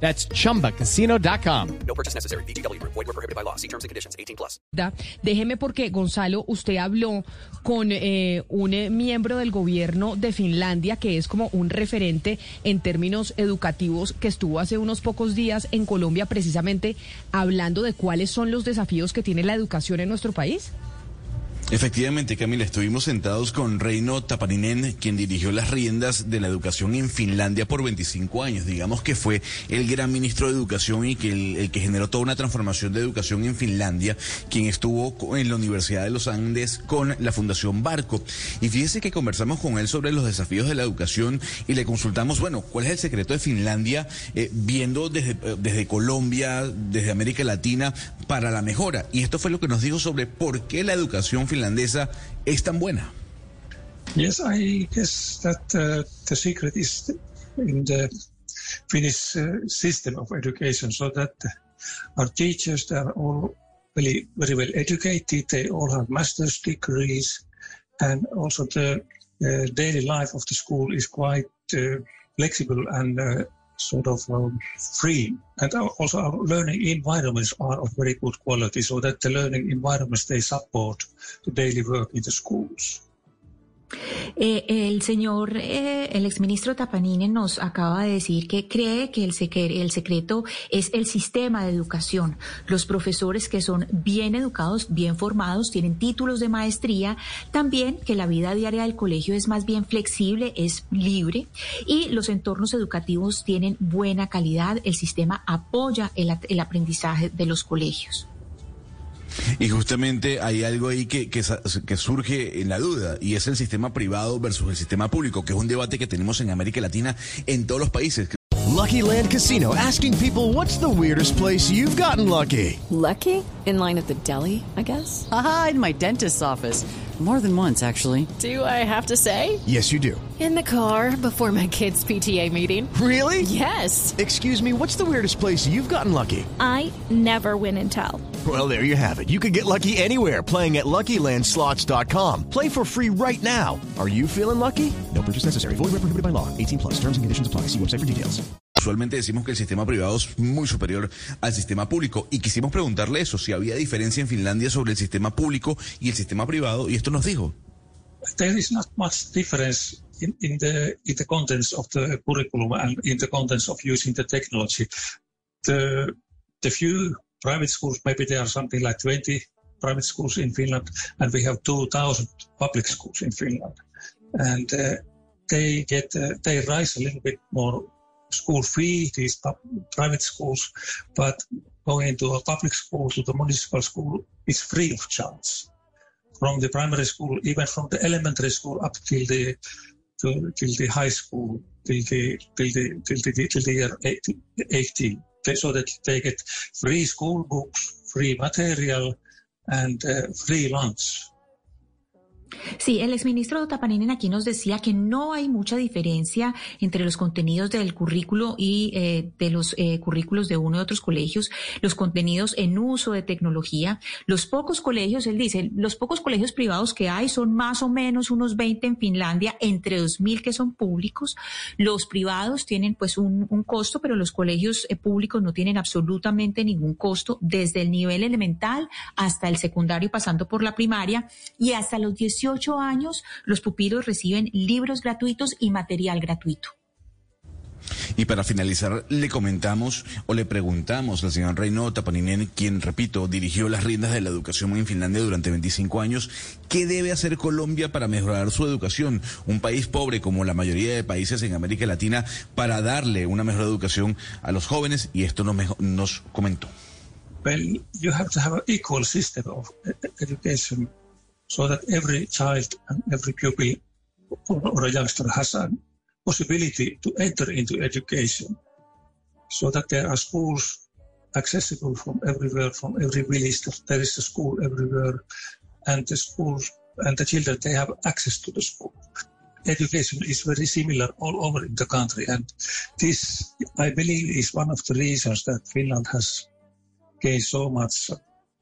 That's chumbacasino.com. No purchase necessary. BGW. Void were prohibited by law. See terms and conditions. 18 plus. Da- Déjeme porque, Gonzalo, usted habló con eh, un eh, miembro del gobierno de Finlandia que es como un referente en términos educativos que estuvo hace unos pocos días en Colombia precisamente hablando de cuáles son los desafíos que tiene la educación en nuestro país. Efectivamente, Camila, estuvimos sentados con Reino Tapaninen, quien dirigió las riendas de la educación en Finlandia por 25 años. Digamos que fue el gran ministro de Educación y que el, que generó toda una transformación de educación en Finlandia, quien estuvo en la Universidad de los Andes con la Fundación Barco. Y fíjese que conversamos con él sobre los desafíos de la educación y le consultamos, bueno, ¿cuál es el secreto de Finlandia eh, viendo desde, eh, desde Colombia, desde América Latina, para la mejora? Y esto fue lo que nos dijo sobre por qué la educación finlandesa es tan buena. Yes, I guess that uh, the secret is in the Finnish uh, system of education, so that our teachers are all very, very well educated. They all have master's degrees, and also the uh, daily life of the school is quite uh, flexible and uh, sort of um, free. And also our learning environments are of very good quality, so that the learning environments they support the daily work in the schools. Eh, el señor, eh, el exministro Tapanine nos acaba de decir que cree que el, secre- el secreto es el sistema de educación. Los profesores que son bien educados, bien formados, tienen títulos de maestría. También que la vida diaria del colegio es más bien flexible, es libre. Y los entornos educativos tienen buena calidad. El sistema apoya el aprendizaje de los colegios. Y justamente hay algo ahí que, que, que surge en la duda, y es el sistema privado versus el sistema público, que es un debate que tenemos en América Latina en todos los países. Lucky Land Casino asking people what's the weirdest place you've gotten lucky? Lucky? In line at the deli, I guess? Aha, in my dentist's office. More than once, actually. Do I have to say? Yes, you do. In the car before my kids' PTA meeting. Really? Yes. Excuse me, what's the weirdest place you've gotten lucky? I never win and tell. Well, there you have it. You can get lucky anywhere playing at LuckyLandSlots.com. Play for free right now. Are you feeling lucky? No purchase necessary. Void where prohibited by law. 18 plus. Terms and conditions apply. See website for details. Usualmente decimos que el sistema privado es muy superior al sistema público, y quisimos preguntarle eso, si había diferencia en Finlandia sobre el sistema público y el sistema privado, y esto nos dijo. there is not much difference in, in the in the contents of the curriculum and in the contents of using the technology. The the few private schools, maybe there are something like 20 private schools in Finland, and we have 2,000 public schools in Finland, and uh, they get uh, they rise a little bit more school fee these private schools, but going to a public school to the municipal school is free of charge from the primary school, even from the elementary school up till the to, till the high school, till the till the till the, till the year 18, 18. So that they get free school books, free material, and uh, free lunch. Sí, el exministro Tapaninen aquí nos decía que no hay mucha diferencia entre los contenidos del currículo y eh, de los eh, currículos de uno y otros colegios, los contenidos en uso de tecnología. Los pocos colegios, él dice, los pocos colegios privados que hay son más o menos unos 20 en Finlandia, entre 2.000 que son públicos. Los privados tienen pues un, costo, pero los colegios eh, públicos no tienen absolutamente ningún costo, desde el nivel elemental hasta el secundario, pasando por la primaria, y hasta los 18 años los pupilos reciben libros gratuitos y material gratuito. Y para finalizar, le comentamos o le preguntamos al señor Reino Tapaninen, quien, repito, dirigió las riendas de la educación en Finlandia durante 25 años, ¿qué debe hacer Colombia para mejorar su educación? Un país pobre como la mayoría de países en América Latina, para darle una mejor educación a los jóvenes, y esto nos, nos comentó. Well, you have to have an equal system of e- education so that every child and every pupil or, a youngster has a possibility to enter into education so that there are schools accessible from everywhere, from every village. There is a school everywhere, and the schools and the children they have access to the school. Education is very similar all over in the country, and this, I believe, is one of the reasons that Finland has gained so much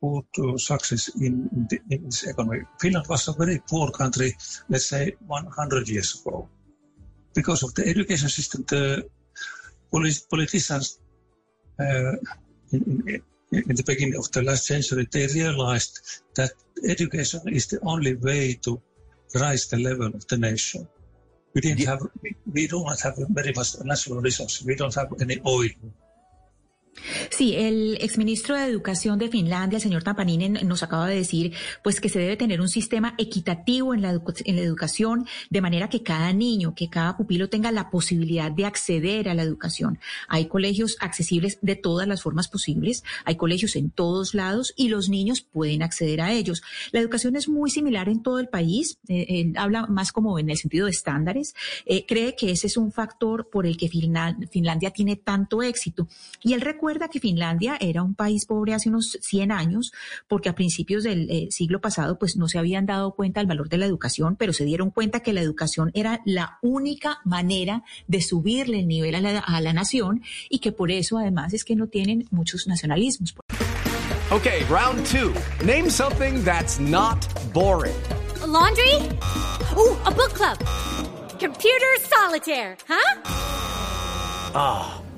good uh, success in, the, in this economy. Finland was a very poor country, let's say 100 years ago. Because of the education system, the polit- politicians uh, in, in, in, the beginning of the last century, they realized that education is the only way to rise the level of the nation. We didn't yeah. have, we, we do not have very much natural resources. We don't have any oil. Sí, el exministro de Educación de Finlandia, el señor Tapaninen, nos acaba de decir pues que se debe tener un sistema equitativo en la, en educación, de manera que cada niño, que cada pupilo tenga la posibilidad de acceder a la educación. Hay colegios accesibles de todas las formas posibles, hay colegios en todos lados y los niños pueden acceder a ellos. La educación es muy similar en todo el país, eh, él habla más como en el sentido de estándares, eh, cree que ese es un factor por el que Finlandia tiene tanto éxito. Y él recuerda que Finlandia era un país pobre hace unos 100 años, porque a principios del eh, siglo pasado pues no se habían dado cuenta del valor de la educación, pero se dieron cuenta que la educación era la única manera de subirle el nivel a la, a la nación y que por eso además es que no tienen muchos nacionalismos. Okay, round two. Name something that's not boring. A laundry? Ooh, a book club. Computer solitaire, huh? Ah.